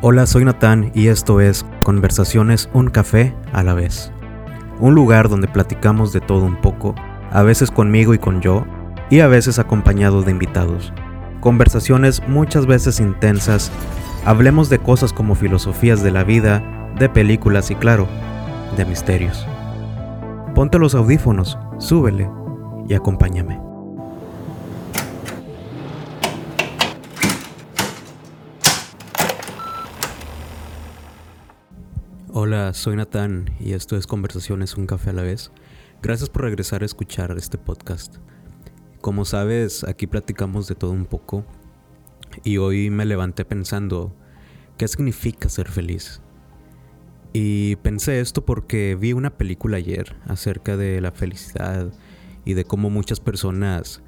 Hola, soy Natán y esto es Conversaciones Un Café a la vez. Un lugar donde platicamos de todo un poco, a veces conmigo y con yo, y a veces acompañado de invitados. Conversaciones muchas veces intensas, hablemos de cosas como filosofías de la vida, de películas y claro, de misterios. Ponte los audífonos, súbele y acompáñame. Hola, soy Natán y esto es Conversaciones Un Café a la vez. Gracias por regresar a escuchar este podcast. Como sabes, aquí platicamos de todo un poco y hoy me levanté pensando, ¿qué significa ser feliz? Y pensé esto porque vi una película ayer acerca de la felicidad y de cómo muchas personas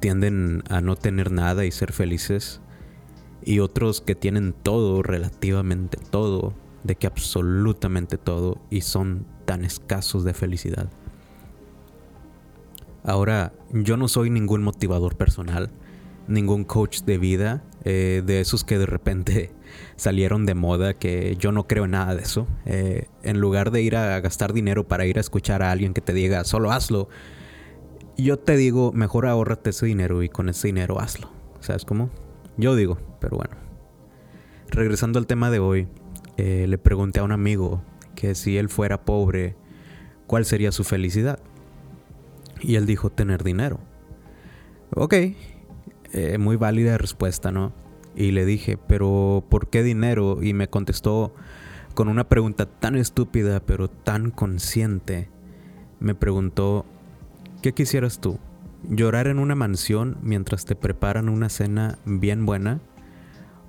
tienden a no tener nada y ser felices y otros que tienen todo, relativamente todo, de que absolutamente todo y son tan escasos de felicidad. Ahora, yo no soy ningún motivador personal, ningún coach de vida, eh, de esos que de repente salieron de moda, que yo no creo en nada de eso. Eh, en lugar de ir a gastar dinero para ir a escuchar a alguien que te diga, solo hazlo, yo te digo, mejor ahórrate ese dinero y con ese dinero hazlo. ¿Sabes cómo? Yo digo, pero bueno. Regresando al tema de hoy, eh, le pregunté a un amigo que si él fuera pobre, ¿cuál sería su felicidad? Y él dijo tener dinero. Ok, eh, muy válida respuesta, ¿no? Y le dije, pero ¿por qué dinero? Y me contestó con una pregunta tan estúpida, pero tan consciente. Me preguntó, ¿qué quisieras tú? ¿Llorar en una mansión mientras te preparan una cena bien buena?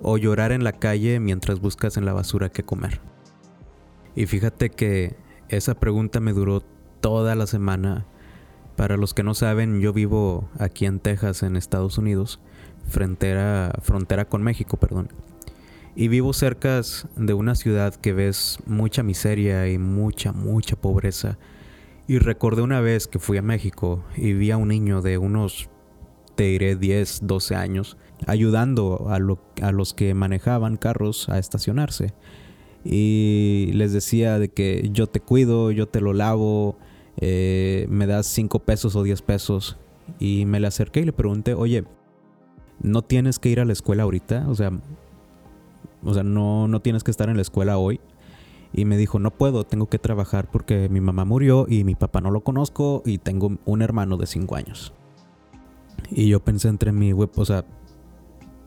O llorar en la calle mientras buscas en la basura qué comer. Y fíjate que esa pregunta me duró toda la semana. Para los que no saben, yo vivo aquí en Texas, en Estados Unidos, frontera, frontera con México, perdón. Y vivo cerca de una ciudad que ves mucha miseria y mucha, mucha pobreza. Y recordé una vez que fui a México y vi a un niño de unos, te diré, 10, 12 años, ayudando a, los que manejaban carros a estacionarse. Y les decía de que yo te cuido, yo te lo lavo, eh, me das 5 pesos o 10 pesos. Y me le acerqué y le pregunté, oye, ¿no tienes que ir a la escuela ahorita? O sea, o sea no, no tienes que estar en la escuela hoy. Y me dijo, no puedo, tengo que trabajar porque mi mamá murió y mi papá no lo conozco y tengo un hermano de 5 años. Y yo pensé entre mi web, o sea,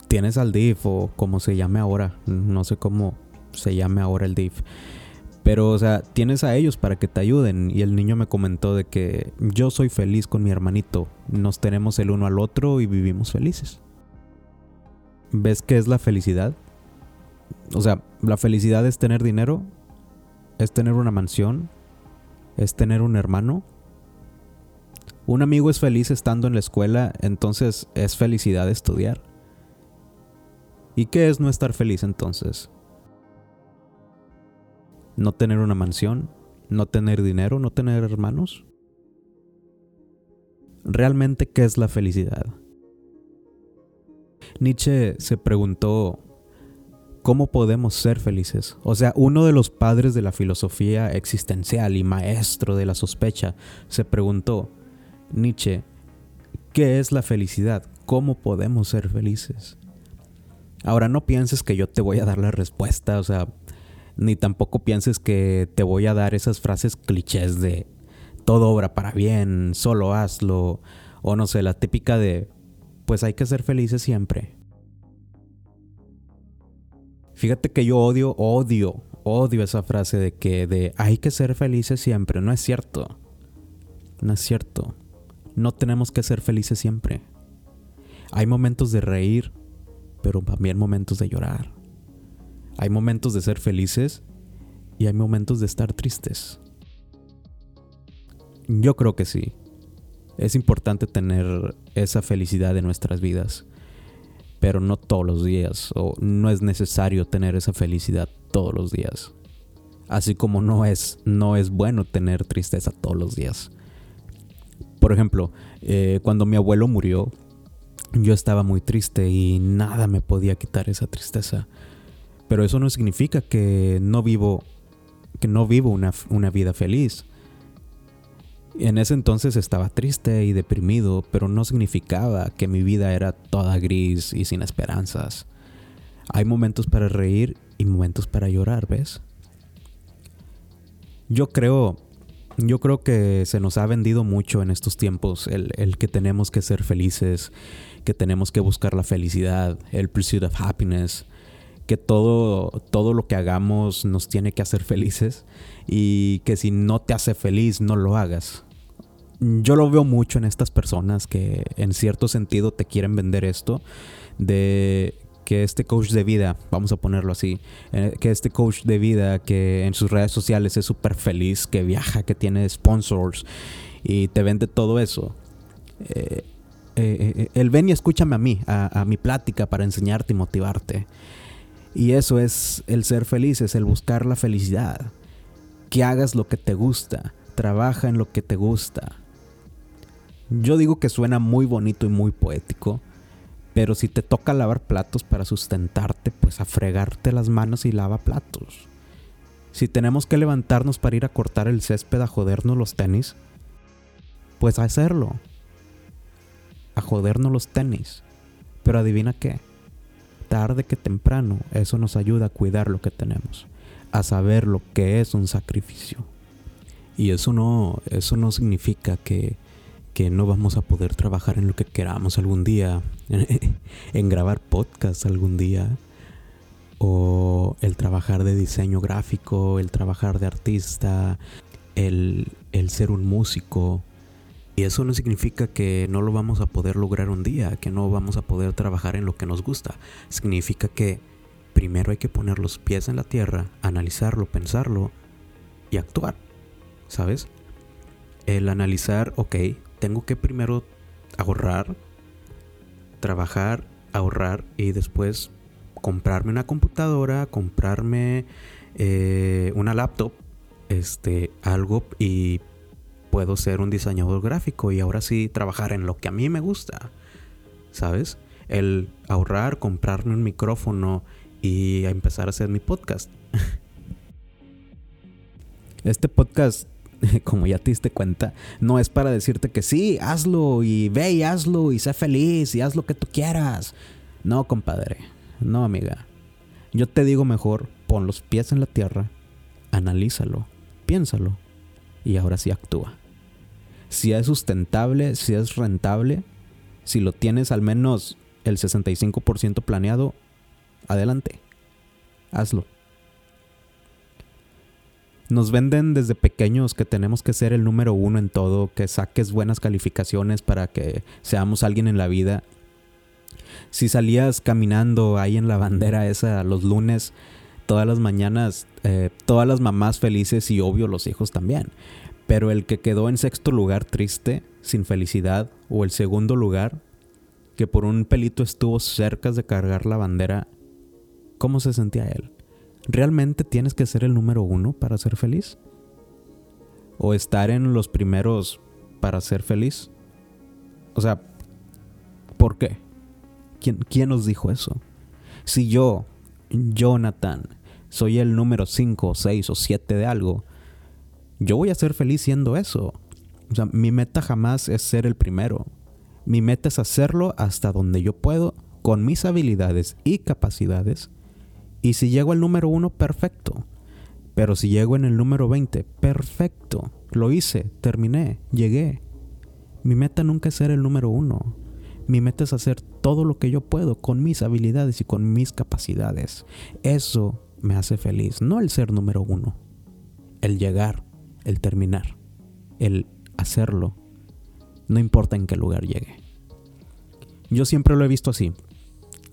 tienes al DIF o como se llame ahora, no sé cómo se llame ahora el DIF. Pero, o sea, tienes a ellos para que te ayuden. Y el niño me comentó de que yo soy feliz con mi hermanito. Nos tenemos el uno al otro y vivimos felices. ¿Ves qué es la felicidad? O sea, la felicidad es tener dinero, es tener una mansión, es tener un hermano. Un amigo es feliz estando en la escuela, entonces es felicidad estudiar. ¿Y qué es no estar feliz entonces? ¿No tener una mansión? ¿No tener dinero? ¿No tener hermanos? ¿Realmente qué es la felicidad? Nietzsche se preguntó, ¿cómo podemos ser felices? O sea, uno de los padres de la filosofía existencial y maestro de la sospecha se preguntó, Nietzsche, ¿qué es la felicidad? ¿Cómo podemos ser felices? Ahora no pienses que yo te voy a dar la respuesta, o sea, ni tampoco pienses que te voy a dar esas frases clichés de todo obra para bien, solo hazlo, o no sé, la típica de pues hay que ser felices siempre. Fíjate que yo odio, odio, odio esa frase de que de hay que ser felices siempre, no es cierto. No es cierto. No tenemos que ser felices siempre. Hay momentos de reír, pero también momentos de llorar. Hay momentos de ser felices y hay momentos de estar tristes. Yo creo que sí. Es importante tener esa felicidad en nuestras vidas, pero no todos los días, o no es necesario tener esa felicidad todos los días. Así como no es, no es bueno tener tristeza todos los días. Por ejemplo, eh, cuando mi abuelo murió, yo estaba muy triste y nada me podía quitar esa tristeza. Pero eso no significa que no vivo, que no vivo una, una vida feliz. En ese entonces estaba triste y deprimido, pero no significaba que mi vida era toda gris y sin esperanzas. Hay momentos para reír y momentos para llorar, ¿ves? Yo creo, yo creo que se nos ha vendido mucho en estos tiempos el, el, que tenemos que ser felices, que tenemos que buscar la felicidad, el pursuit of happiness, que todo, todo lo que hagamos nos tiene que hacer felices y que si no te hace feliz no lo hagas. Yo lo veo mucho en estas personas que en cierto sentido te quieren vender esto de que este coach de vida, vamos a ponerlo así, eh, que este coach de vida que en sus redes sociales es súper feliz, que viaja, que tiene sponsors y te vende todo eso. Eh, eh, él ven y escúchame a mí, a mi plática para enseñarte y motivarte. Y eso es el ser feliz, es el buscar la felicidad. Que hagas lo que te gusta, trabaja en lo que te gusta. Yo digo que suena muy bonito y muy poético, pero si te toca lavar platos para sustentarte, pues a fregarte las manos y lava platos. Si tenemos que levantarnos para ir a cortar el césped a jodernos los tenis, pues a hacerlo. A jodernos los tenis. Pero adivina qué tarde que temprano, eso nos ayuda a cuidar lo que tenemos, a saber lo que es un sacrificio. Y eso no, eso no significa que, que no vamos a poder trabajar en lo que queramos algún día, en grabar podcast algún día, o el trabajar de diseño gráfico, el trabajar de artista, el, el ser un músico, y eso no significa que no lo vamos a poder lograr un día, que no vamos a poder trabajar en lo que nos gusta. Significa que primero hay que poner los pies en la tierra, analizarlo, pensarlo y actuar. ¿Sabes? El analizar, ok, tengo que primero ahorrar, trabajar, ahorrar y después comprarme una computadora, comprarme eh, una laptop, este, algo y puedo ser un diseñador gráfico y ahora sí trabajar en lo que a mí me gusta. ¿Sabes? El ahorrar, comprarme un micrófono y empezar a hacer mi podcast. Este podcast, como ya te diste cuenta, no es para decirte que sí, hazlo y ve y hazlo y sé feliz y haz lo que tú quieras. No, compadre. No, amiga. Yo te digo mejor, pon los pies en la tierra, analízalo, piénsalo y ahora sí actúa si es sustentable, si es rentable, si lo tienes al menos el 65% planeado, adelante, hazlo. Nos venden desde pequeños que tenemos que ser el número uno en todo, que saques buenas calificaciones para que seamos alguien en la vida. Si salías caminando ahí en la bandera esa los lunes, todas las mañanas, eh, todas las mamás felices y obvio los hijos también. Pero el que quedó en sexto lugar triste, sin felicidad, o el segundo lugar, que por un pelito estuvo cerca de cargar la bandera, ¿cómo se sentía él? ¿Realmente tienes que ser el número uno para ser feliz? ¿O estar en los primeros para ser feliz? O sea, ¿por qué? ¿Quién, quién nos dijo eso? Si yo, Jonathan, soy el número 5, 6 o 7 de algo, yo voy a ser feliz siendo eso. O sea, mi meta jamás es ser el primero. Mi meta es hacerlo hasta donde yo puedo, con mis habilidades y capacidades. Y si llego al número uno, perfecto. Pero si llego en el número 20, perfecto. Lo hice, terminé, llegué. Mi meta nunca es ser el número uno. Mi meta es hacer todo lo que yo puedo con mis habilidades y con mis capacidades. Eso me hace feliz, no el ser número uno. El llegar, el terminar, el hacerlo, no importa en qué lugar llegue. Yo siempre lo he visto así.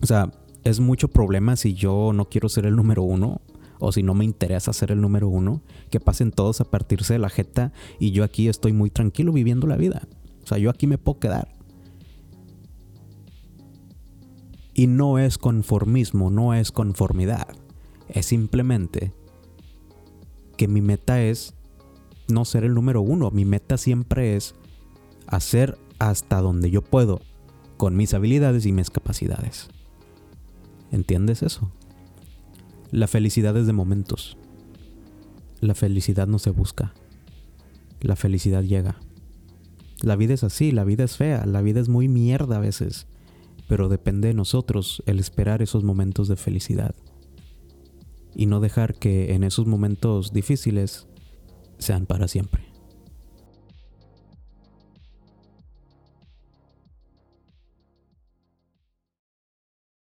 O sea, es mucho problema si yo no quiero ser el número uno o si no me interesa ser el número uno, que pasen todos a partirse de la jeta y yo aquí estoy muy tranquilo viviendo la vida. O sea, yo aquí me puedo quedar. Y no es conformismo, no es conformidad. Es simplemente que mi meta es no ser el número uno. Mi meta siempre es hacer hasta donde yo puedo, con mis habilidades y mis capacidades. ¿Entiendes eso? La felicidad es de momentos. La felicidad no se busca. La felicidad llega. La vida es así, la vida es fea, la vida es muy mierda a veces, pero depende de nosotros el esperar esos momentos de felicidad y no dejar que en esos momentos difíciles sean para siempre.